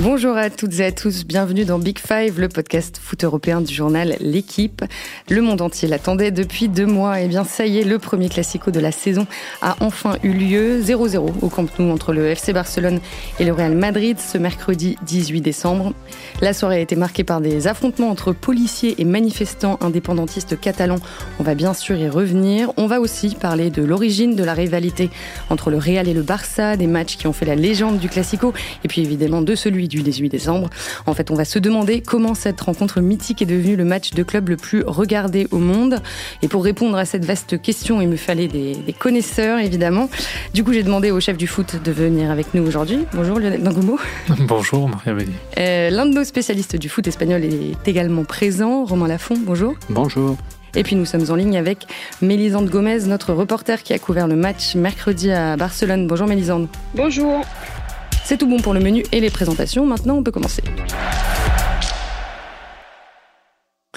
Bonjour à toutes et à tous, bienvenue dans Big Five, le podcast foot européen du journal L'équipe. Le monde entier l'attendait depuis deux mois, et eh bien ça y est, le premier classico de la saison a enfin eu lieu, 0-0 au Camp Nou entre le FC Barcelone et le Real Madrid ce mercredi 18 décembre. La soirée a été marquée par des affrontements entre policiers et manifestants indépendantistes catalans. On va bien sûr y revenir. On va aussi parler de l'origine de la rivalité entre le Real et le Barça, des matchs qui ont fait la légende du classico, et puis évidemment de celui du 18 décembre. En fait, on va se demander comment cette rencontre mythique est devenue le match de club le plus regardé au monde. Et pour répondre à cette vaste question, il me fallait des, connaisseurs, évidemment. Du coup, j'ai demandé au chef du foot de venir avec nous aujourd'hui. Bonjour Lionel Dangoumo. Bonjour Maria euh, L'un de nos spécialistes du foot espagnol est également présent, Romain Lafont. Bonjour. Bonjour. Et puis nous sommes en ligne avec Mélisande Gomez, notre reporter qui a couvert le match mercredi à Barcelone. Bonjour Mélisande. Bonjour. C'est tout bon pour le menu et les présentations. Maintenant, on peut commencer.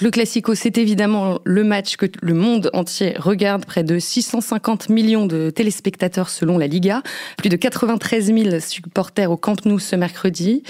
Le Classico, c'est évidemment le match que le monde entier regarde. Près de 650 millions de téléspectateurs selon la Liga. Plus de 93 000 supporters au Camp Nou ce mercredi.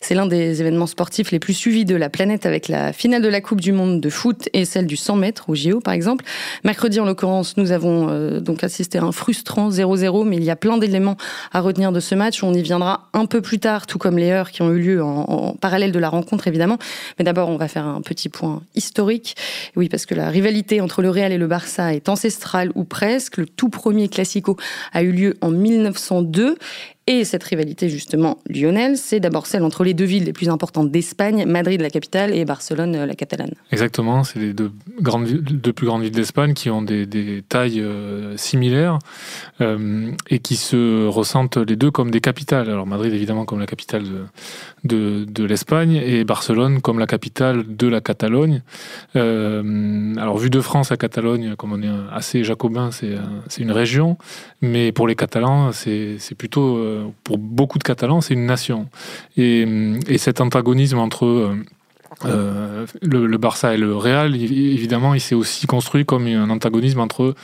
C'est l'un des événements sportifs les plus suivis de la planète avec la finale de la Coupe du Monde de foot et celle du 100 mètres au JO par exemple. Mercredi en l'occurrence, nous avons euh, donc assisté à un frustrant 0-0, mais il y a plein d'éléments à retenir de ce match. On y viendra un peu plus tard, tout comme les heures qui ont eu lieu en, en parallèle de la rencontre évidemment. Mais d'abord, on va faire un petit point historique. Oui, parce que la rivalité entre le Real et le Barça est ancestrale ou presque. Le tout premier Classico a eu lieu en 1902 et cette rivalité, justement, Lionel, c'est d'abord celle entre les deux villes les plus importantes d'Espagne, Madrid, la capitale, et Barcelone, la catalane. Exactement, c'est les deux, grandes, deux plus grandes villes d'Espagne qui ont des, tailles euh, similaires euh, et qui se ressentent les deux comme des capitales. Alors Madrid, évidemment, comme la capitale de, l'Espagne, et Barcelone comme la capitale de la Catalogne. Euh, alors, vu de France, la Catalogne, comme on est assez jacobin, c'est une région, mais pour les Catalans, c'est plutôt pour beaucoup de Catalans, c'est une nation. Et, cet antagonisme entre euh, euh, le, Barça et le Real, évidemment, il s'est aussi construit comme un antagonisme entre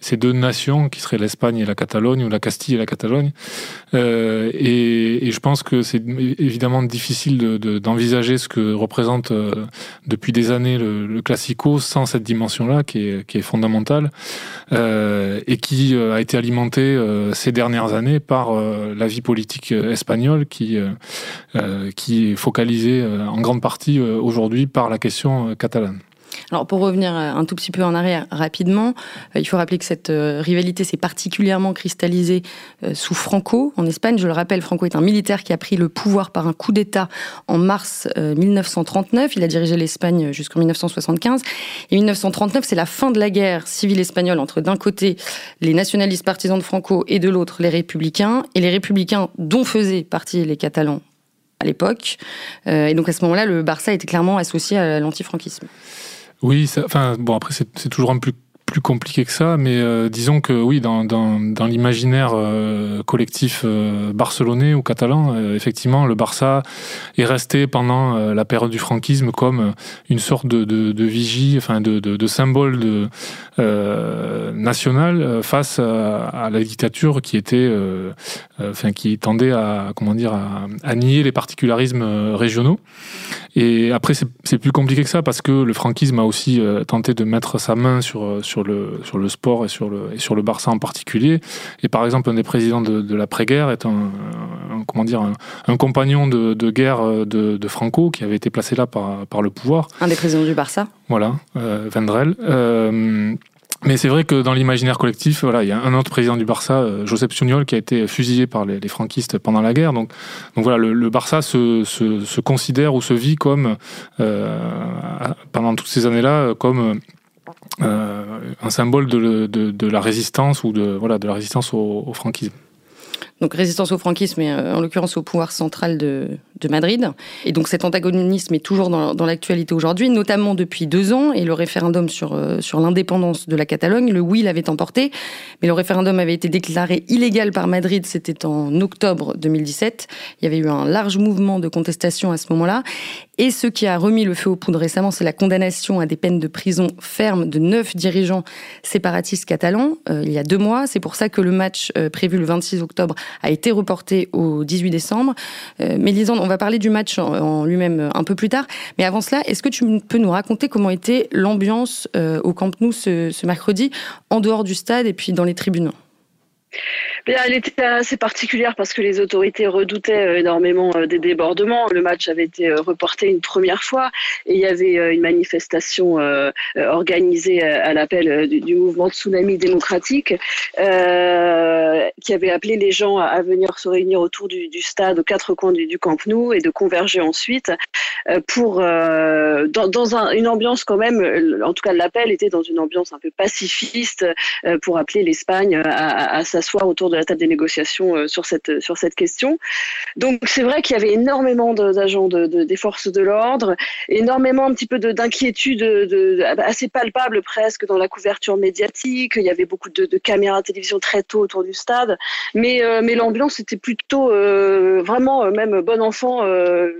ces deux nations qui seraient l'Espagne et la Catalogne ou la Castille et la Catalogne. Euh, et, et, je pense que c'est évidemment difficile d'envisager de, ce que représente euh, depuis des années le, le Classico sans cette dimension-là qui est, qui est fondamentale euh, et qui euh, a été alimentée euh, ces dernières années par la vie politique espagnole qui, qui est focalisée en grande partie aujourd'hui par la question catalane. Alors pour revenir un tout petit peu en arrière rapidement, euh, il faut rappeler que cette euh, rivalité s'est particulièrement cristallisée euh, sous Franco en Espagne. Je le rappelle, Franco est un militaire qui a pris le pouvoir par un coup d'État en mars 1939. Il a dirigé l'Espagne jusqu'en 1975. Et 1939, c'est la fin de la guerre civile espagnole entre d'un côté les nationalistes partisans de Franco et de l'autre les républicains. Et les républicains dont faisaient partie les Catalans à l'époque. et donc à ce moment-là, le Barça était clairement associé à l'antifranquisme. Oui, enfin bon après c'est toujours un peu plus compliqué que ça, mais euh, disons que oui, dans, l'imaginaire euh, collectif euh, barcelonais ou catalan, effectivement, le Barça est resté pendant la période du franquisme comme une sorte de, vigie, enfin de, symbole national face à, la dictature qui était, enfin qui tendait à comment dire à nier les particularismes régionaux. Et après, c'est plus compliqué que ça parce que le franquisme a aussi tenté de mettre sa main sur sur sur le, sur le sport et sur le, et sur le Barça en particulier. Et par exemple, un des présidents de, de l'après-guerre est un, comment dire, un, compagnon de, de guerre de, de, Franco qui avait été placé là par, par le pouvoir. Un des présidents du Barça Voilà, euh, Vendrell. Euh, mais c'est vrai que dans l'imaginaire collectif, voilà, il y a un autre président du Barça, euh, Joseph Sugnol, qui a été fusillé par les, les franquistes pendant la guerre. Donc, donc voilà, le, le Barça se, se, se, considère ou se vit comme, euh, pendant toutes ces années-là, comme euh, un symbole de, la résistance ou de, voilà, de la résistance au, franquisme donc résistance au franquisme et euh, en l'occurrence au pouvoir central de, Madrid. Et donc cet antagonisme est toujours dans, l'actualité aujourd'hui, notamment depuis deux ans, et le référendum euh, sur l'indépendance de la Catalogne, le oui l'avait emporté, mais le référendum avait été déclaré illégal par Madrid, c'était en octobre 2017. Il y avait eu un large mouvement de contestation à ce moment-là. Et ce qui a remis le feu aux poudres récemment, c'est la condamnation à des peines de prison ferme de neuf dirigeants séparatistes catalans euh, il y a deux mois. C'est pour ça que le match euh, prévu le 26 octobre a été reporté au 18 décembre. Euh, Mélisande, on va parler du match en, lui-même un peu plus tard. Mais avant cela, est-ce que tu peux nous raconter comment était l'ambiance au Camp Nou ce, ce mercredi, en dehors du stade et puis dans les tribunes? Elle était assez particulière parce que les autorités redoutaient euh, énormément euh, des débordements. Le match avait été euh, reporté une première fois et il y avait une manifestation organisée à l'appel du, mouvement Tsunami démocratique qui avait appelé les gens à venir se réunir autour du, stade aux quatre coins du, Camp Nou et de converger ensuite pour dans, une ambiance quand même, en tout cas l'appel était dans une ambiance un peu pacifiste pour appeler l'Espagne à, à s'asseoir autour de la table des négociations euh, sur cette, sur cette question. Donc c'est vrai qu'il y avait énormément d'agents de, des forces de l'ordre, énormément un petit peu d'inquiétude de, assez palpable presque dans la couverture médiatique. Il y avait beaucoup de, caméras de télévision très tôt autour du stade, mais, euh, mais l'ambiance était plutôt euh, vraiment même bon enfant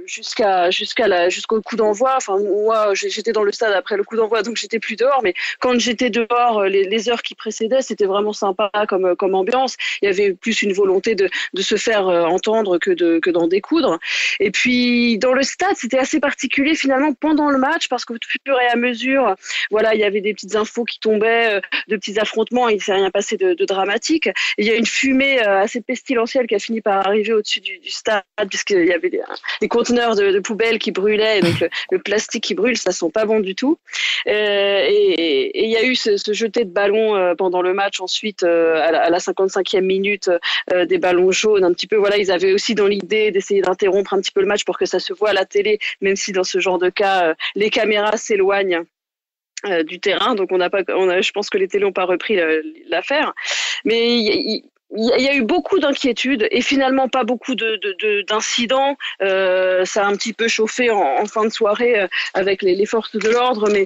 jusqu'à jusqu'à jusqu'au coup d'envoi. Enfin moi j'étais dans le stade après le coup d'envoi donc j'étais plus dehors, mais quand j'étais dehors les, les, heures qui précédaient c'était vraiment sympa comme comme ambiance. Il y avait plus une volonté de, de se faire euh, entendre que de que d'en découdre. Et puis dans le stade, c'était assez particulier finalement pendant le match parce qu'au fur et à mesure, voilà, il y avait des petites infos qui tombaient, euh, de petits affrontements. Il s'est rien passé de, dramatique. il y a une fumée euh, assez pestilentielle qui a fini par arriver au-dessus du, du, stade puisqu'il y avait des, conteneurs de, poubelles qui brûlaient et donc le, plastique qui brûle, ça sent pas bon du tout. et, il y a eu ce, ce jeté de ballon pendant le match ensuite à la, à la 55e minute euh, des ballons jaunes, un petit peu. Voilà, ils avaient aussi dans l'idée d'essayer d'interrompre un petit peu le match pour que ça se voit à la télé, même si dans ce genre de cas, euh, les caméras s'éloignent. Euh, du terrain, donc on n'a pas, on a, je pense que les télés n'ont pas repris l'affaire, mais il y, a eu beaucoup d'inquiétudes et finalement pas beaucoup d'incidents. De, ça a un petit peu chauffé en, fin de soirée avec les, les forces de l'ordre, mais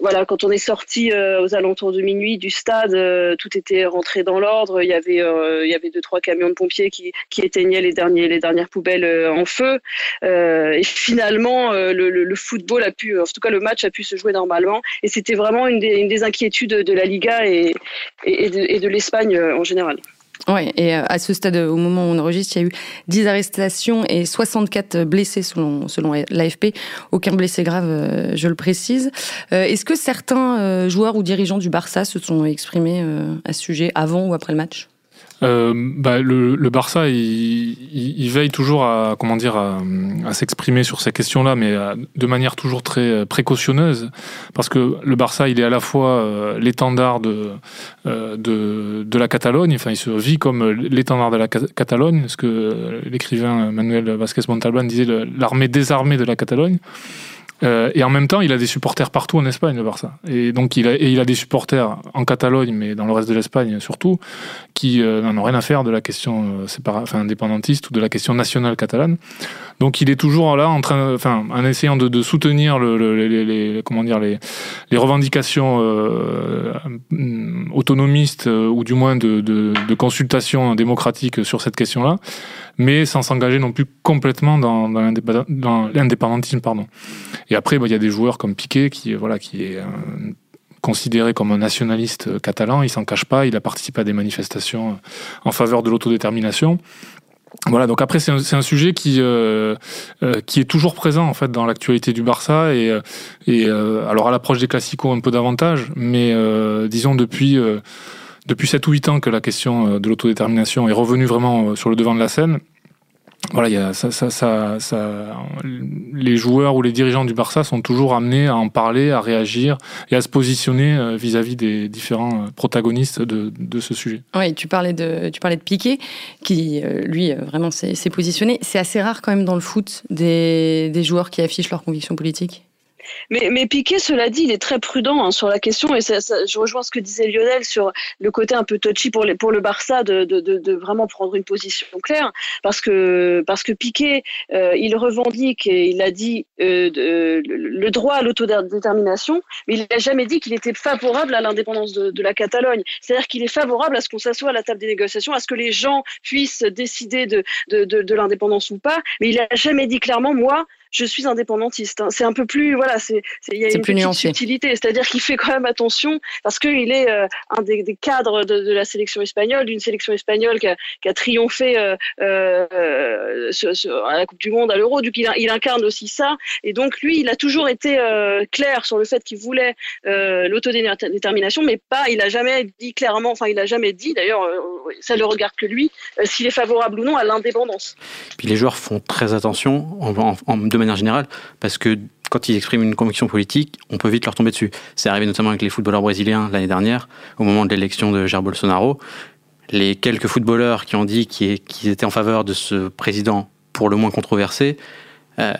voilà, quand on est sorti euh, aux alentours de minuit du stade, euh, tout était rentré dans l'ordre. Il y avait, euh, il y avait deux trois camions de pompiers qui, qui éteignaient les derniers, les dernières poubelles en feu. et finalement, le, football a pu, en tout cas le match a pu se jouer normalement. Et c'était vraiment une des, inquiétudes de la Liga et, et de l'Espagne en général. Oui, et euh, à ce stade, au moment où on enregistre, il y a eu 10 arrestations et 64 blessés selon, selon l'AFP. Aucun blessé grave, euh, je le précise. Euh, est-ce que certains joueurs ou dirigeants du Barça se sont exprimés à ce sujet avant ou après le match? Euh, bah, le, Barça, il, il, veille toujours à comment dire à, s'exprimer sur ces questions-là, mais euh, de manière toujours très euh, précautionneuse, parce que le Barça, il est à la fois l'étendard de, de, la Catalogne, enfin, il se vit comme l'étendard de la Catalogne, ce que l'écrivain Manuel Vázquez Montalbán disait, l'armée désarmée de la Catalogne. Euh, et en même temps, il a des supporters partout en Espagne, le Barça. Et donc, il a, il a des supporters en Catalogne, mais dans le reste de l'Espagne surtout, qui euh, n'en ont rien à faire de la question euh, enfin, indépendantiste ou de la question nationale catalane. Donc, il est toujours là en train, enfin, en essayant de, de soutenir le, les, les, comment dire, les, les revendications euh, autonomistes ou du moins de, de, de consultation démocratique sur cette question-là mais sans s'engager non plus complètement dans, dans l'indépendantisme. Pardon. Et après, bah, il y a des joueurs comme Piqué qui, voilà, qui est euh, considéré comme un nationaliste euh, catalan. Il s'en cache pas. Il a participé à des manifestations euh, en faveur de l'autodétermination. Voilà, donc après c'est un, sujet qui euh, qui est toujours présent en fait dans l'actualité du Barça et, alors à l'approche des classicos un peu davantage, mais disons depuis depuis 7 ou 8 ans que la question de l'autodétermination est revenue vraiment sur le devant de la scène. Voilà, les joueurs ou les dirigeants du Barça sont toujours amenés à en parler, à réagir et à se positionner euh, vis-à-vis des différents protagonistes de, ce sujet. Oui, tu parlais de, tu parlais de Piqué, qui lui vraiment s'est positionné. C'est assez rare quand même dans le foot des, des joueurs qui affichent leurs convictions politiques. Mais, mais Piqué, cela dit, il est très prudent hein, sur la question, et je rejoins ce que disait Lionel sur le côté un peu touchy pour, le Barça de, vraiment prendre une position claire, parce que, parce que Piqué, euh, il revendique et il a dit euh, le droit à l'autodétermination, mais il n'a jamais dit qu'il était favorable à l'indépendance de, la Catalogne. C'est-à-dire qu'il est favorable à ce qu'on s'assoie à la table des négociations, à ce que les gens puissent décider de, de, de, l'indépendance ou pas, mais il n'a jamais dit clairement, moi, je suis indépendantiste. Hein. C'est un peu plus, voilà, c'est il y a une petite subtilité, c'est-à-dire qu'il fait quand même attention parce qu'il est euh, un des, cadres de, la sélection espagnole, d'une sélection espagnole qui a, triomphé euh, euh, à la Coupe du Monde, à l'Euro. Du coup, il, incarne aussi ça, et donc lui, il a toujours été clair sur le fait qu'il voulait l'autodétermination, mais pas, il a jamais dit clairement, enfin, il a jamais dit, d'ailleurs, ça le regarde que lui, s'il est favorable ou non à l'indépendance. Puis les joueurs font très attention, en, de manière générale, parce que quand ils expriment une conviction politique, on peut vite leur tomber dessus. C'est arrivé notamment avec les footballeurs brésiliens l'année dernière, au moment de l'élection de Jair Bolsonaro. Les quelques footballeurs qui ont dit qu'ils étaient en faveur de ce président pour le moins controversé, euh,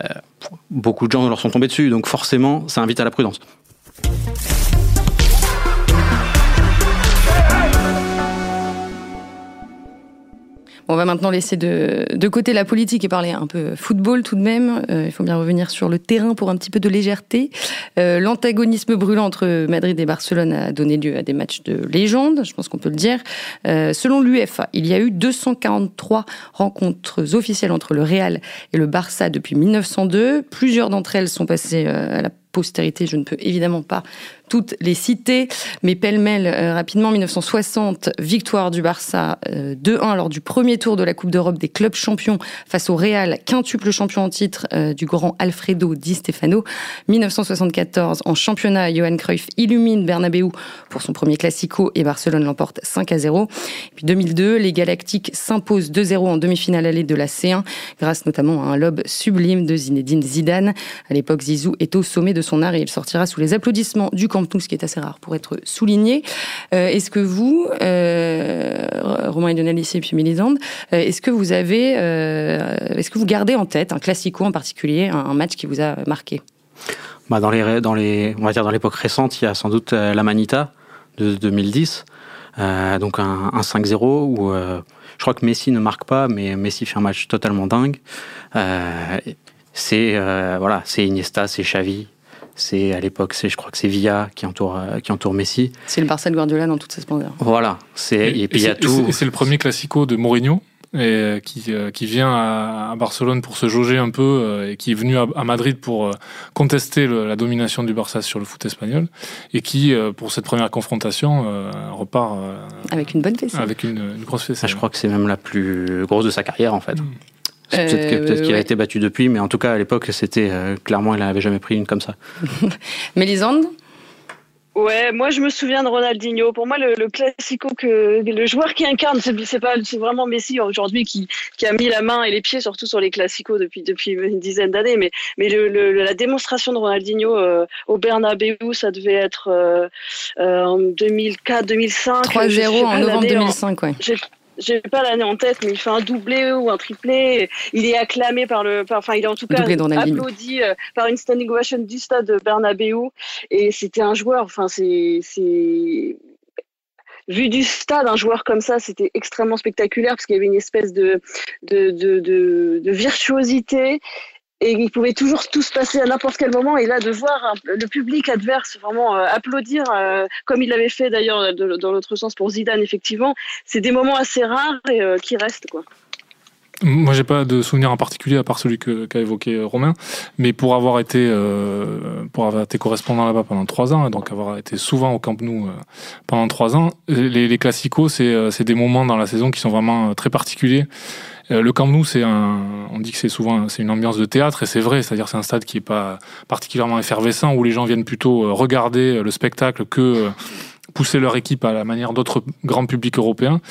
beaucoup de gens leur sont tombés dessus. Donc forcément, ça invite à la prudence. On va maintenant laisser de, côté la politique et parler un peu football tout de même. Euh, il faut bien revenir sur le terrain pour un petit peu de légèreté. Euh, l'antagonisme brûlant entre Madrid et Barcelone a donné lieu à des matchs de légende, je pense qu'on peut le dire. Euh, selon l'UEFA, il y a eu 243 rencontres officielles entre le Real et le Barça depuis 1902. Plusieurs d'entre elles sont passées à la postérité. Je ne peux évidemment pas toutes les citer, mais pêle-mêle euh, rapidement, 1960, victoire du Barça 2-1 euh, lors du premier tour de la Coupe d'Europe des clubs champions face au Real, quintuple champion en titre euh, du grand Alfredo Di Stefano. 1974, en championnat, Johan Cruyff illumine Bernabeu pour son premier classico et Barcelone l'emporte 5 à 0. puis 2002, les Galactiques s'imposent 2-0 en demi-finale allée de la C1 grâce notamment à un lob sublime de Zinedine Zidane. À l'époque, Zizou est au sommet de son art et il sortira sous les applaudissements du ce qui est assez rare pour être souligné. Euh, est-ce que vous, euh, Romain et ici et puis Mélisande, euh, est-ce que vous avez, est-ce que vous gardez en tête un classico en particulier, un, match qui vous a marqué? Bah dans les, dans les, on va dire dans l'époque récente, il y a sans doute la Manita de 2010, donc un, un 5-0 où je crois que Messi ne marque pas, mais Messi fait un match totalement dingue. c'est voilà, c'est Iniesta, c'est Xavi, c'est à l'époque, c'est je crois que c'est Villa qui entoure euh, qui entoure Messi. C'est le Barça de Guardiola dans toute sa splendeur. Voilà, c'est et, puis il y a tout. c'est le premier classico de Mourinho et euh, qui, euh, qui vient à, Barcelone pour se jauger un peu et qui est venu à, Madrid pour contester la domination du Barça sur le foot espagnol et qui, pour cette première confrontation, repart avec une bonne fesse. Avec une, grosse fesse. Ah, je crois que c'est même la plus grosse de sa carrière en fait. Mm. Peut-être qu'il a été battu depuis, mais en tout cas, à l'époque, c'était euh, clairement, il n'avait jamais pris une comme ça. Mélisande Ouais, moi je me souviens de Ronaldinho. Pour moi, le, classico que le joueur qui incarne, c'est pas, c'est vraiment Messi aujourd'hui qui, qui a mis la main et les pieds surtout sur les classicos depuis depuis une dizaine d'années. Mais mais le, la démonstration de Ronaldinho euh, au Bernabeu, ça devait être euh, en 2004, 2005. 3-0 en novembre 2005, ouais j'ai pas l'année en tête, mais il fait un doublé ou un triplé. Il est acclamé par le, enfin, il est en tout cas applaudi euh, par une standing ovation du stade Bernabeu. Et c'était un joueur, enfin, c'est, c'est, vu du stade, un joueur comme ça, c'était extrêmement spectaculaire parce qu'il y avait une espèce de, de, de, de, de virtuosité et il pouvait toujours tout se passer à n'importe quel moment. Et là, de voir le public adverse vraiment euh, applaudir, euh, comme il l'avait fait d'ailleurs dans l'autre sens pour Zidane, effectivement, c'est des moments assez rares et euh, qui restent. quoi. Moi, j'ai pas de souvenir en particulier à part celui qu'a évoqué Romain, mais pour avoir été pour avoir été correspondant là-bas pendant trois ans, donc avoir été souvent au Camp Nou pendant trois ans, les, les classicos, c'est des moments dans la saison qui sont vraiment très particuliers euh, le Camp Nou, c'est un, on dit que c'est souvent c'est une ambiance de théâtre et c'est vrai, c'est-à-dire c'est un stade qui est pas particulièrement effervescent où les gens viennent plutôt euh, regarder euh, le spectacle que pousser leur équipe à la manière d'autres grands publics européens.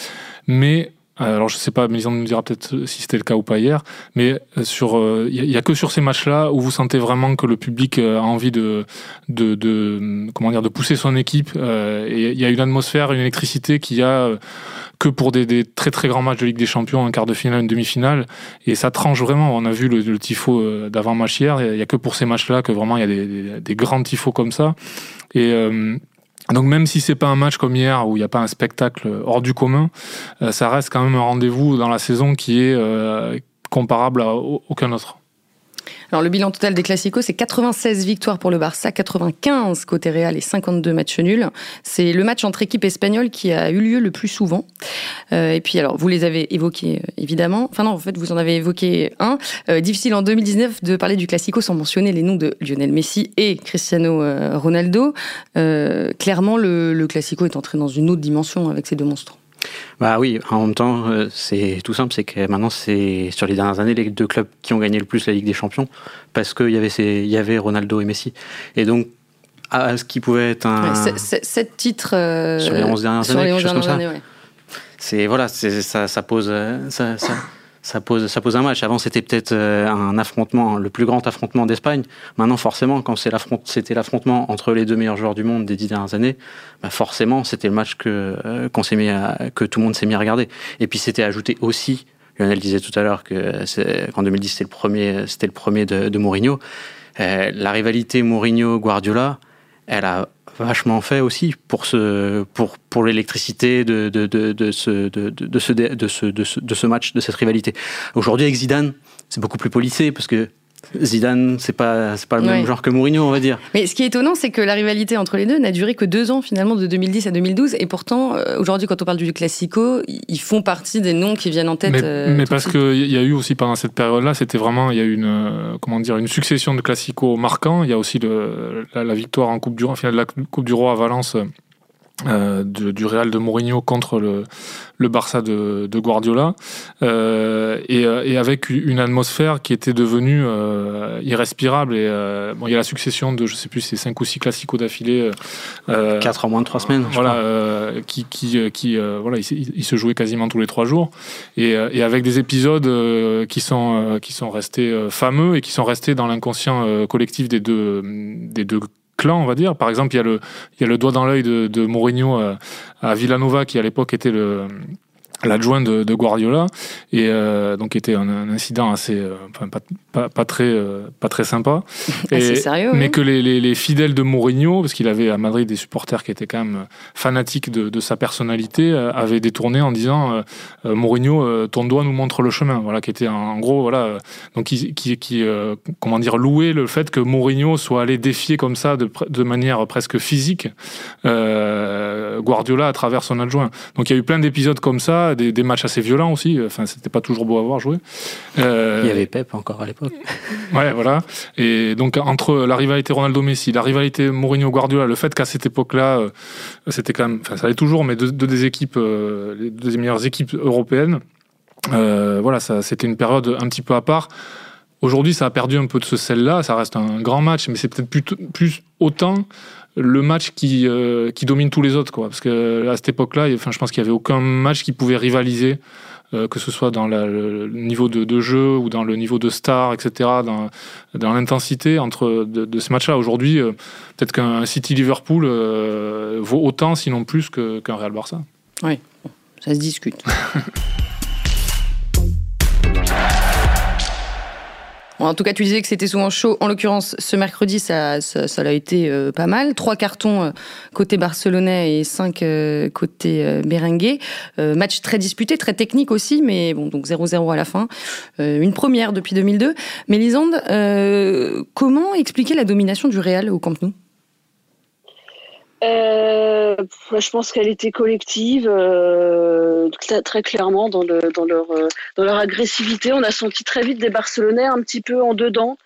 Mais alors je sais pas, Mélisande nous dira peut-être si c'était le cas ou pas hier, mais sur il y, a que sur ces matchs-là où vous sentez vraiment que le public a envie de de, de comment dire de pousser son équipe et il y a une atmosphère, une électricité qui a que pour des, très très grands matchs de Ligue des Champions, un quart de finale, une demi-finale. Et ça tranche vraiment. On a vu le, tifo euh, d'avant-match hier. Il n'y a que pour ces matchs-là que vraiment il y a des, des, grands tifos comme ça. Et euh, donc même si c'est pas un match comme hier où il n'y a pas un spectacle hors du commun, euh, ça reste quand même un rendez-vous dans la saison qui est comparable à aucun autre. Alors le bilan total des Classicos, c'est 96 victoires pour le Barça, 95 côté Real et 52 matchs nuls. C'est le match entre équipes espagnoles qui a eu lieu le plus souvent. Euh, et puis alors, vous les avez évoqués euh, évidemment. Enfin non, en fait, vous en avez évoqué un. Euh, difficile en 2019 de parler du Classico sans mentionner les noms de Lionel Messi et Cristiano Ronaldo. clairement, le, le Classico est entré dans une autre dimension avec ces deux monstres. Bah oui, en même temps, euh, c'est tout simple, c'est que maintenant, c'est sur les dernières années les deux clubs qui ont gagné le plus la Ligue des Champions, parce qu'il y, avait y avait Ronaldo et Messi. Et donc, à ce qui pouvait être un. sept titres. Euh, sur les 11 dernières années, quelque chose comme ça. C'est, voilà, ça, ça pose. Ça, ça, ça pose, ça pose un match. Avant, c'était peut-être euh, un affrontement, le plus grand affrontement d'Espagne. Maintenant, forcément, quand c'était l'affrontement entre les deux meilleurs joueurs du monde des dix dernières années, bah forcément, c'était le match que, euh, que tout le monde s'est mis à regarder. Et puis, c'était ajouté aussi, Lionel disait tout à l'heure que qu'en 2010, c'était le premier, c'était le premier de, de Mourinho. Euh, la rivalité Mourinho-Guardiola, elle a vachement fait aussi pour ce pour pour l'électricité de de, de, ce de, de ce de ce de ce match de cette rivalité. Aujourd'hui avec Zidane, c'est beaucoup plus policé parce que Zidane, c'est pas c'est pas le même genre que Mourinho, on va dire. Mais ce qui est étonnant, c'est que la rivalité entre les deux n'a duré que deux ans finalement, de 2010 à 2012, et pourtant euh, aujourd'hui, quand on parle du Classico, ils font partie des noms qui viennent en tête. Mais, euh, parce qu'il y a eu aussi pendant cette période-là, c'était vraiment il y a eu une euh, comment dire une succession de Classico marquants. Il y a aussi le, la, victoire en Coupe du Roi, finale de la Coupe du Roi à Valence. Du Real de Mourinho contre le, le Barça de, de Guardiola, euh, et, euh, et, avec une atmosphère qui était devenue euh, irrespirable. Et euh, bon, il y a la succession de, je sais plus, c'est cinq ou six classicos d'affilée. Euh, Quatre en moins de trois semaines. Voilà, qui, qui, qui voilà, il, il, se jouait quasiment tous les trois jours, et, et avec des épisodes qui sont qui sont restés fameux et qui sont restés dans l'inconscient collectif des deux des deux clan, on va dire. Par exemple, il y a le, il y a le doigt dans l'œil de, de Mourinho euh, à Villanova, qui à l'époque était le, l'adjoint de, de, Guardiola et euh, donc était un, un, incident assez euh, enfin, pas, pas, pas, très euh, pas très sympa et, sérieux, mais que les, les, les, fidèles de Mourinho parce qu'il avait à Madrid des supporters qui étaient quand même fanatiques de, de sa personnalité euh, avaient détourné en disant euh, Mourinho ton doigt nous montre le chemin voilà qui était en, gros voilà donc qui, qui, qui comment dire louer le fait que Mourinho soit allé défier comme ça de, de manière presque physique Guardiola à travers son adjoint donc il y a eu plein d'épisodes comme ça des, matchs assez violents aussi. Enfin, c'était pas toujours beau à voir jouer. Euh, Il y avait Pep encore à l'époque. Ouais, voilà. Et donc entre la rivalité Ronaldo-Messi, la rivalité Mourinho-Guardiola, le fait qu'à cette époque-là, euh, c'était quand même, enfin, ça allait toujours, mais deux, des équipes, euh, les deux meilleures équipes européennes. voilà, ça, c'était une période un petit peu à part. Aujourd'hui, ça a perdu un peu de ce sel-là. Ça reste un grand match, mais c'est peut-être plus, autant le match qui, euh, qui domine tous les autres. Quoi. Parce que à cette époque-là, enfin, je pense qu'il n'y avait aucun match qui pouvait rivaliser, euh, que ce soit dans la, le niveau de, de, jeu ou dans le niveau de star, etc., dans, dans l'intensité entre de, de ce match-là. Aujourd'hui, euh, peut-être qu'un City-Liverpool euh, vaut autant, sinon plus, qu'un Real-Barça. Oui, ça se discute. En tout cas, tu disais que c'était souvent chaud. En l'occurrence, ce mercredi, ça, ça, ça a été euh, pas mal. Trois cartons euh, côté barcelonais et cinq euh, côté euh, merengue. match très disputé, très technique aussi, mais bon, donc 0-0 à la fin. une première depuis 2002. Mais Lisande, comment expliquer la domination du Real au Camp Nou? Euh, je pense qu'elle était collective, euh, très clairement dans, le, dans, leur, euh, dans leur agressivité. On a senti très vite des Barcelonais un petit peu en dedans,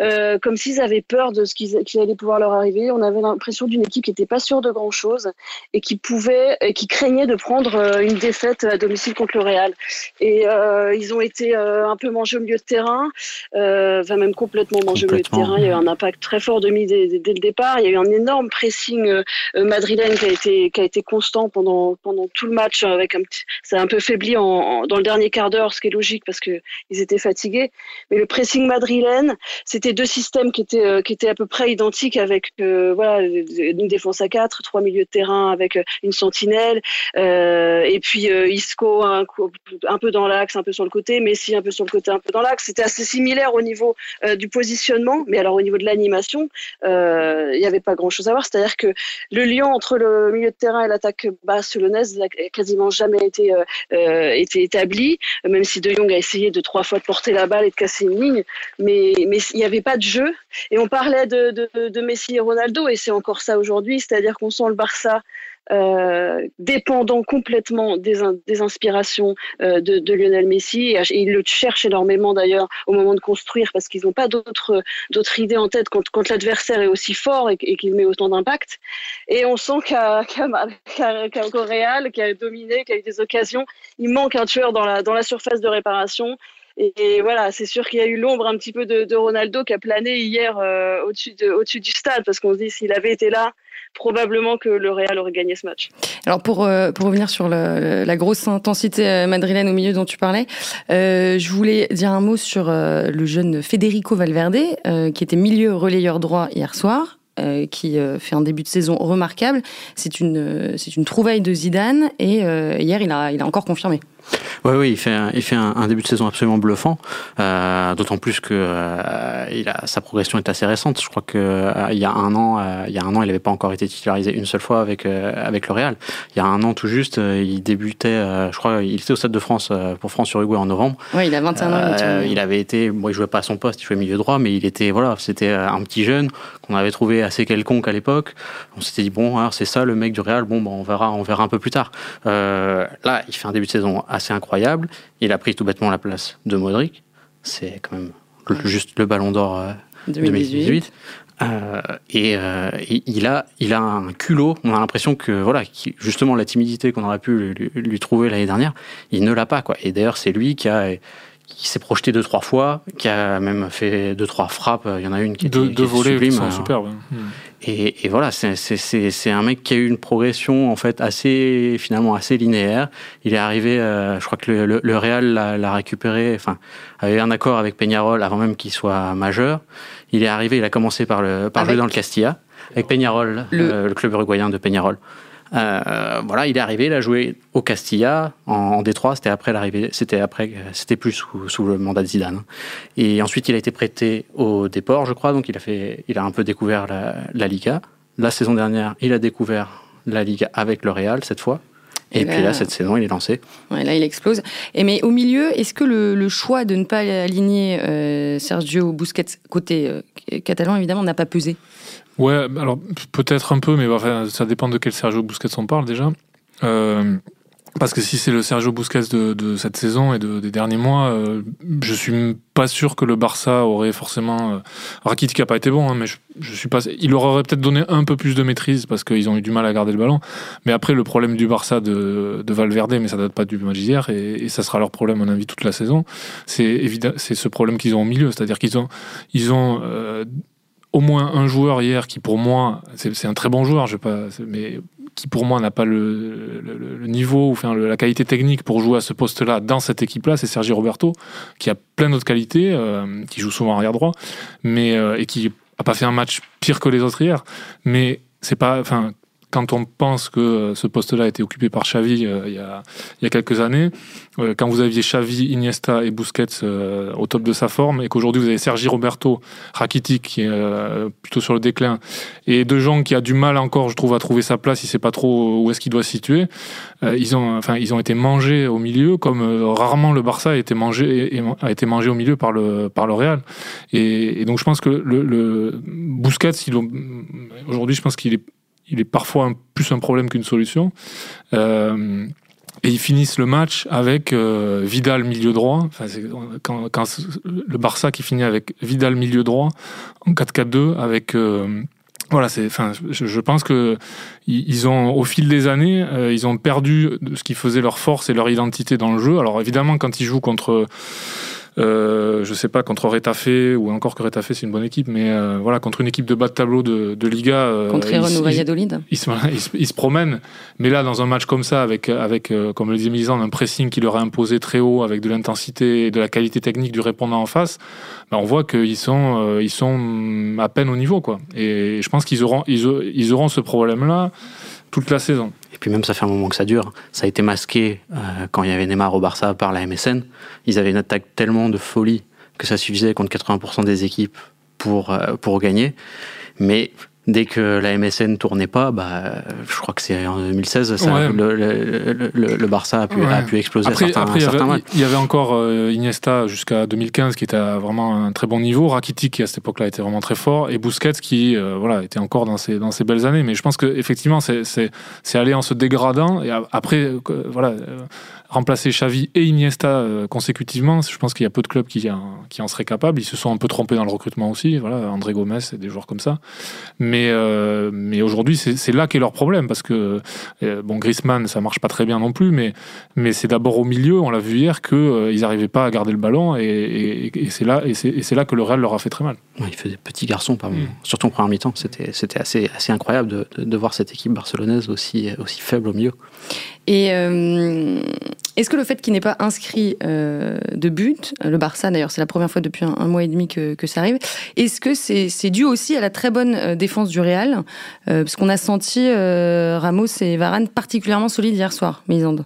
euh, comme s'ils avaient peur de ce qui, allait pouvoir leur arriver. On avait l'impression d'une équipe qui n'était pas sûre de grand chose et qui pouvait, et qui craignait de prendre euh, une défaite à domicile contre le Real. Et euh, ils ont été un peu mangés au milieu de terrain, enfin même complètement mangés au milieu de terrain. Il y a eu un impact très fort de dès, dès, le départ. Il y a eu un énorme pressing euh, madrilène qui a été qui a été constant pendant pendant tout le match avec un petit, ça a un peu faibli en, dans le dernier quart d'heure, ce qui est logique parce que ils étaient fatigués. Mais le pressing madrilène, c'était deux systèmes qui étaient euh, qui étaient à peu près identiques avec euh, voilà une défense à quatre, trois milieux de terrain avec une sentinelle euh, et puis Isco un, un, peu dans l'axe, un peu sur le côté, Messi un peu sur le côté, un peu dans l'axe. C'était assez similaire au niveau du positionnement, mais alors au niveau de l'animation, il n'y avait pas grand chose à voir. C'est-à-dire que le lien entre le milieu de terrain et l'attaque barcelonaise n'a quasiment jamais été, été établi, même si De Jong a essayé de trois fois de porter la balle et de casser une ligne, mais mais il n'y avait pas de jeu. Et on parlait de, de, de Messi et Ronaldo, et c'est encore ça aujourd'hui, c'est-à-dire qu'on sent le Barça euh, dépendant complètement des, inspirations euh, de, Lionel Messi. Et, ils le cherchent énormément d'ailleurs au moment de construire parce qu'ils n'ont pas d'autres idées en tête quand, l'adversaire est aussi fort et, qu'il met autant d'impact. Et on sent qu'à qu qu Real qui a dominé qui a eu des occasions. Il manque un tueur dans la surface de réparation et, voilà, c'est sûr qu'il y a eu l'ombre un petit peu de, Ronaldo qui a plané hier euh, au-dessus au du stade, parce qu'on se dit s'il avait été là, probablement que le Real aurait gagné ce match. Alors pour, euh, revenir sur la grosse intensité euh, madrilène au milieu dont tu parlais, je voulais dire un mot sur le jeune Federico Valverde, qui était milieu relayeur droit hier soir. qui fait un début de saison remarquable. C'est une, trouvaille de Zidane et hier il a encore confirmé. Oui, oui, il fait, un, il fait un, début de saison absolument bluffant, euh, d'autant plus que euh, il a, sa progression est assez récente. Je crois que euh, il y a un an, il y a un an, il n'avait pas encore été titularisé une seule fois avec avec le Real. Il y a un an tout juste, il débutait, je crois, il était au Stade de France pour France Uruguay en novembre. Oui, il a 21 ans. il avait été, bon, il jouait pas à son poste, il jouait milieu droit, mais il était, voilà, c'était un petit jeune qu'on avait trouvé assez quelconque à l'époque. On s'était dit bon, alors c'est ça le mec du Real. Bon, ben, on verra, on verra un peu plus tard. là, il fait un début de saison assez incroyable. Il a pris tout bêtement la place de Modric. C'est quand même juste le ballon d'or 2018. Euh, euh, et, euh, il, a, il a un culot. On a l'impression que voilà, justement la timidité qu'on aurait pu lui, lui trouver l'année dernière, il ne l'a pas quoi. Et d'ailleurs, c'est lui qui a qui s'est projeté deux trois fois, qui a même fait deux trois frappes. Il y en a une qui était, deux, volets sublime. Sont super, ouais. Et, et, voilà, c'est un mec qui a eu une progression en fait assez finalement assez linéaire. Il est arrivé, euh, je crois que le, le, le Real l'a récupéré, enfin avait un accord avec Peñarol avant même qu'il soit majeur. Il est arrivé, il a commencé par le par jouer dans le Castilla avec Peñarol, le, euh, le club uruguayen de Peñarol. Euh, voilà, il est arrivé, il a joué au Castilla en, en Détroit. C'était après l'arrivée, c'était après, c'était plus sous, sous, le mandat de Zidane. Et ensuite, il a été prêté au Déport, je crois. Donc, il a fait, il a un peu découvert la, la Liga. La saison dernière, il a découvert la Liga avec le Real cette fois. Et, et puis là, cette saison, il est lancé. Ouais, là, il explose. Et mais au milieu, est-ce que le, le, choix de ne pas aligner euh, Sergio Busquets côté euh, catalan, évidemment, n'a pas pesé? Ouais, alors peut-être un peu, mais ça dépend de quel Sergio Busquets on parle déjà. Euh, parce que si c'est le Sergio Busquets de, cette saison et de, des derniers mois, euh, je suis pas sûr que le Barça aurait forcément. Euh, Rakitic n'a pas été bon, hein, mais je, je, suis pas. Il leur aurait peut-être donné un peu plus de maîtrise parce qu'ils ont eu du mal à garder le ballon. Mais après, le problème du Barça de, de Valverde, mais ça date pas du match et, ça sera leur problème, à mon avis, toute la saison. C'est évident, c'est ce problème qu'ils ont au milieu, c'est-à-dire qu'ils ont, ils ont euh, au moins un joueur hier qui pour moi c'est un très bon joueur je pas mais qui pour moi n'a pas le, niveau ou enfin la qualité technique pour jouer à ce poste là dans cette équipe là c'est Sergi Roberto qui a plein d'autres qualités euh, qui joue souvent arrière droit mais euh, et qui a pas fait un match pire que les autres hier. Mais c'est pas enfin quand on pense que ce poste-là a été occupé par Xavi euh, il, y a, il y a quelques années, euh, quand vous aviez Xavi, Iniesta et Busquets euh, au top de sa forme, et qu'aujourd'hui vous avez Sergi Roberto, Rakitic qui est euh, plutôt sur le déclin, et De Jong qui a du mal encore, je trouve, à trouver sa place, il sait pas trop où est-ce qu'il doit se situer, euh, ils, ont, enfin, ils ont été mangés au milieu, comme euh, rarement le Barça a été mangé, a été mangé au milieu par le, par le Real. Et, donc je pense que le Busquets, aujourd'hui je pense qu'il est il est parfois plus un problème qu'une solution. Euh, et ils finissent le match avec euh, Vidal milieu droit. Le Barça qui finit avec Vidal milieu droit en 4-4-2 avec euh, voilà, c'est, enfin, je, pense que ils ont, au fil des années, ils ont perdu ce qui faisait leur force et leur identité dans le jeu. Alors évidemment, quand ils jouent contre euh, je sais pas, contre Retafe, ou encore que Retafe c'est une bonne équipe, mais euh, voilà, contre une équipe de bas de tableau de, de Liga. Euh, contre Renault Valladolid. Ils, ils, ils, se promènent, mais là, dans un match comme ça, avec, avec euh, comme le disait Milan, un pressing qui leur a imposé très haut, avec de l'intensité et de la qualité technique du répondant en face, ben, on voit qu'ils sont, euh, ils sont à peine au niveau, quoi. Et je pense qu'ils auront, ils, ils auront ce problème-là toute la saison. Et puis même ça fait un moment que ça dure. Ça a été masqué euh, quand il y avait Neymar au Barça par la MSN. Ils avaient une attaque tellement de folie que ça suffisait contre 80% des équipes pour, euh, pour gagner. Mais dès que la MSN tournait pas, bah, je crois que c'est en 2016, ça, le, le, le, Barça a pu, a pu exploser après, à certains, après, certains Il y avait encore euh, Iniesta jusqu'à 2015 qui était à vraiment un très bon niveau, Rakitic qui à cette époque-là était vraiment très fort, et Busquets qui euh, voilà, était encore dans ses, dans ses belles années. Mais je pense qu'effectivement, c'est allé en se dégradant, et après, euh, voilà remplacer Xavi et Iniesta euh, consécutivement, je pense qu'il y a peu de clubs qui, qui, en seraient capables. Ils se sont un peu trompés dans le recrutement aussi. Voilà, André Gomez et des joueurs comme ça. Mais, euh, mais aujourd'hui, c'est là qu'est leur problème parce que euh, bon, Griezmann, ça marche pas très bien non plus, mais, mais c'est d'abord au milieu. On l'a vu hier qu'ils ils n'arrivaient pas à garder le ballon et, et, c'est là et c'est là que le Real leur a fait très mal. il fait des petits garçons, par mm. surtout en première mi-temps. C'était c'était assez assez incroyable de, de, de, voir cette équipe barcelonaise aussi aussi faible au milieu. Et euh, est-ce que le fait qu'il n'ait pas inscrit euh, de but, le Barça d'ailleurs, c'est la première fois depuis un, mois et demi que, ça arrive, est-ce que c'est dû aussi à la très bonne euh, défense du Real Parce qu'on a senti Ramos et Varane particulièrement solides hier soir, Misande.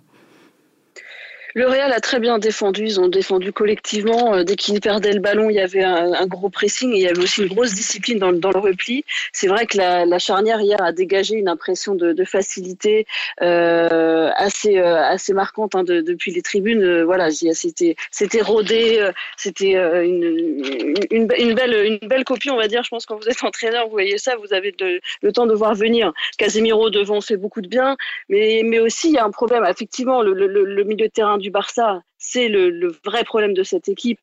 Le Real a très bien défendu. Ils ont défendu collectivement. Euh, dès qu'ils perdaient le ballon, il y avait un, gros pressing et il y avait aussi une grosse discipline dans, le repli. C'est vrai que la, charnière hier a dégagé une impression de, facilité euh, assez euh, assez marquante hein, depuis les tribunes. voilà, c'était rodé. C'était une, belle copie, on va dire. Je pense que quand vous êtes entraîneur, vous voyez ça, vous avez le temps de voir venir. Casemiro devant fait beaucoup de bien, mais aussi il y a un problème. Effectivement, le, le milieu de terrain du Barça. C'est le, vrai problème de cette équipe.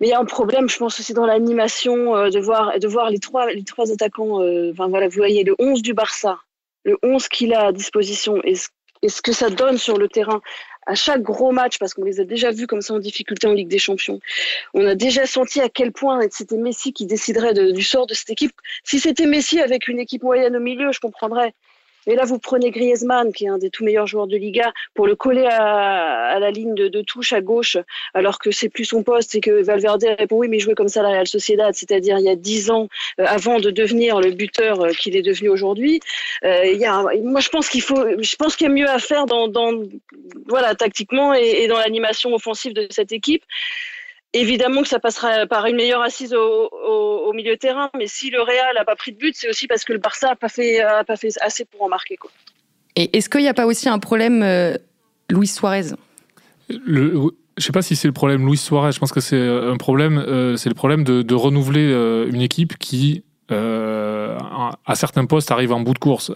Mais il y a un problème, je pense aussi dans l'animation, euh, de, voir, de voir les trois, les trois attaquants. Euh, voilà, vous voyez le 11 du Barça, le 11 qu'il a à disposition et ce, que ça donne sur le terrain à chaque gros match, parce qu'on les a déjà vus comme ça en difficulté en Ligue des Champions. On a déjà senti à quel point c'était Messi qui déciderait du sort de cette équipe. Si c'était Messi avec une équipe moyenne au milieu, je comprendrais. Et là, vous prenez Griezmann, qui est un des tout meilleurs joueurs de Liga, pour le coller à, la ligne de, touche à gauche, alors que c'est plus son poste, et que Valverde répond oui, mais jouait comme ça à la Real Sociedad, c'est-à-dire il y a dix ans euh, avant de devenir le buteur euh, qu'il est devenu aujourd'hui. Euh, il y a, moi, je pense qu'il faut, je pense qu'il y a mieux à faire dans, dans voilà, tactiquement et, et dans l'animation offensive de cette équipe. Évidemment que ça passera par une meilleure assise au, milieu de terrain, mais si le Real n'a pas pris de but, c'est aussi parce que le Barça n'a pas, fait, pas fait assez pour en marquer. Quoi. Et est-ce qu'il n'y a pas aussi un problème euh, Luis Suarez? Le, je sais pas si c'est le problème Luis Suarez. Je pense que c'est un problème. Euh, c'est le problème de, renouveler euh, une équipe qui, à certains postes, arrive en bout de course.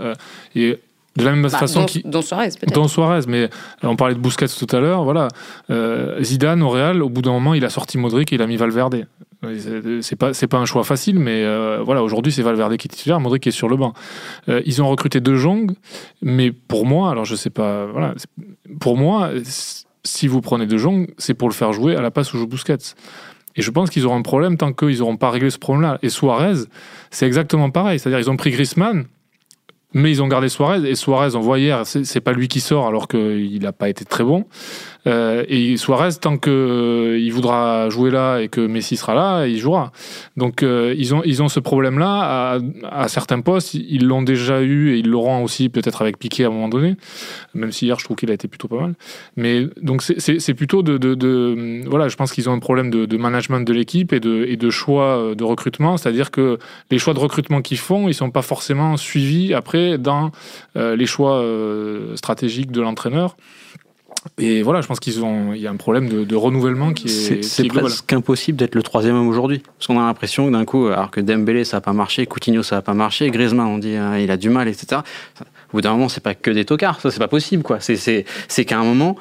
et de la même bah, façon qui dans Suarez peut-être dans Suarez mais on parlait de Busquets tout à l'heure voilà euh, Zidane au Real au bout d'un moment il a sorti Modric et il a mis Valverde c'est pas c'est pas un choix facile mais euh, voilà aujourd'hui c'est Valverde qui est titulaire Modric est sur le banc euh, ils ont recruté De Jong mais pour moi alors je sais pas voilà pour moi si vous prenez De Jong c'est pour le faire jouer à la passe où joue Busquets et je pense qu'ils auront un problème tant qu'ils n'auront pas réglé ce problème-là. Et Suarez, c'est exactement pareil. C'est-à-dire, ils ont pris Griezmann, mais ils ont gardé Suarez et Suarez, on hier, c'est pas lui qui sort alors qu'il n'a pas été très bon. Euh, et Suarez, tant que euh, voudra jouer là et que Messi sera là, il jouera. Donc euh, ils ont ils ont ce problème-là à, certains postes. Ils l'ont déjà eu et ils l'auront aussi peut-être avec Piqué à un moment donné. Même si hier je trouve qu'il a été plutôt pas mal. Mais donc c'est plutôt de, voilà, je pense qu'ils ont un problème de, management de l'équipe et de et de choix de recrutement. C'est-à-dire que les choix de recrutement qu'ils font, ils sont pas forcément suivis après dans les choix stratégiques de l'entraîneur. Et voilà, je pense qu'ils ont, il y a un problème de, renouvellement qui est. C'est presque impossible d'être le troisième homme aujourd'hui, parce qu'on a l'impression que d'un coup, alors que Dembélé ça n'a pas marché, Coutinho ça n'a pas marché, Griezmann on dit hein, il a du mal, etc. Au bout d'un moment, c'est pas que des tocards, ça c'est pas possible quoi. C'est qu'à un moment,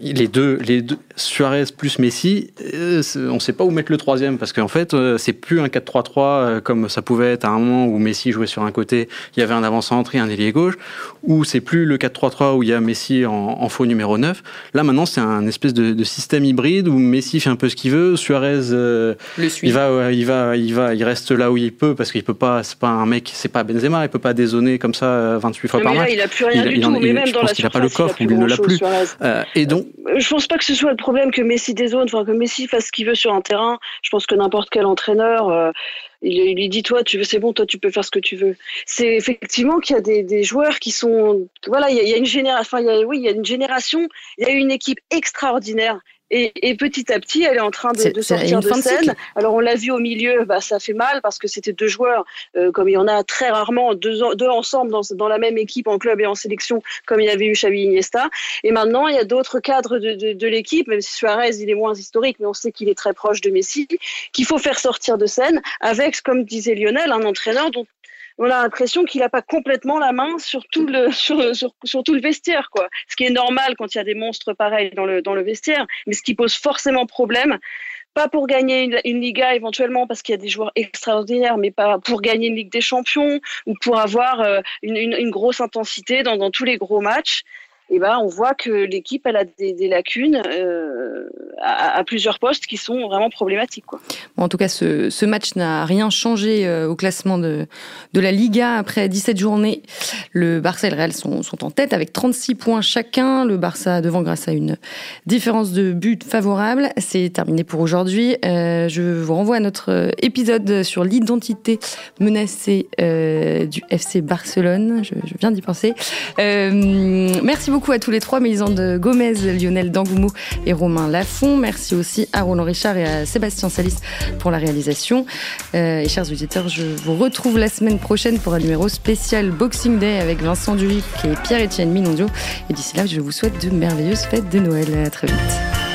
les deux, les deux, Suarez plus Messi, euh, on ne sait pas où mettre le troisième parce qu'en fait, euh, c'est plus un 4-3-3 euh, comme ça pouvait être à un moment où Messi jouait sur un côté, il y avait un avant-centre et un ailier gauche, ou c'est plus le 4-3-3 où il y a Messi en, faux numéro 9. Là, maintenant, c'est un espèce de, système hybride où Messi fait un peu ce qu'il veut, Suarez, il va, il va, il va, il reste là où il peut parce qu'il peut pas, c'est pas un mec, c'est pas Benzema, il peut pas dézonner comme ça 28 fois par match. il a plus rien du tout, mais même dans la qu'il n'a pas le coffre ou il ne l'a plus. et donc, je pense pas que ce soit le problème que Messi dézone, enfin que Messi fasse ce qu'il veut sur un terrain. Je pense que n'importe quel entraîneur, euh, il, lui dit toi, tu veux, c'est bon, toi, tu peux faire ce que tu veux. C'est effectivement qu'il y a des, joueurs qui sont, voilà, il y a, une génération, enfin, oui, il y a une génération, il y a une équipe extraordinaire Et, petit à petit, elle est en train de, sortir de scène. Alors on l'a vu au milieu, bah, ça fait mal parce que c'était deux joueurs, euh, comme il y en a très rarement, deux, deux ensemble dans, dans, la même équipe en club et en sélection, comme il y avait eu Xavi Iniesta. Et maintenant, il y a d'autres cadres de, de, de l'équipe, même si Suarez, il est moins historique, mais on sait qu'il est très proche de Messi, qu'il faut faire sortir de scène avec, comme disait Lionel, un entraîneur dont on a l'impression qu'il n'a pas complètement la main sur tout le sur, sur, tout le vestiaire quoi. Ce qui est normal quand il y a des monstres pareils dans le dans le vestiaire, mais ce qui pose forcément problème. Pas pour gagner une, Liga éventuellement parce qu'il y a des joueurs extraordinaires, mais pas pour gagner une Ligue des Champions ou pour avoir euh, une, une, grosse intensité dans, dans tous les gros matchs et eh ben, on voit que l'équipe elle a des, lacunes euh, à, plusieurs postes qui sont vraiment problématiques. En tout cas, ce, match n'a rien changé euh, au classement de, la Liga. Après 17 journées, le Barça et le Real sont, en tête avec 36 points chacun. Le Barça devant grâce à une différence de but favorable. C'est terminé pour aujourd'hui. Euh, je vous renvoie à notre épisode sur l'identité menacée euh, du FC Barcelone. Je, je viens d'y penser. Euh, merci beaucoup à tous les trois, de Gomez, Lionel Dangoumou et Romain Lafont. Merci aussi à Roland Richard et à Sébastien Salis pour la réalisation. Euh, et chers auditeurs, je vous retrouve la semaine prochaine pour un numéro spécial Boxing Day avec Vincent Duhic et Pierre-Étienne Minondio. Et d'ici là, je vous souhaite de merveilleuses fêtes de Noël. À très vite.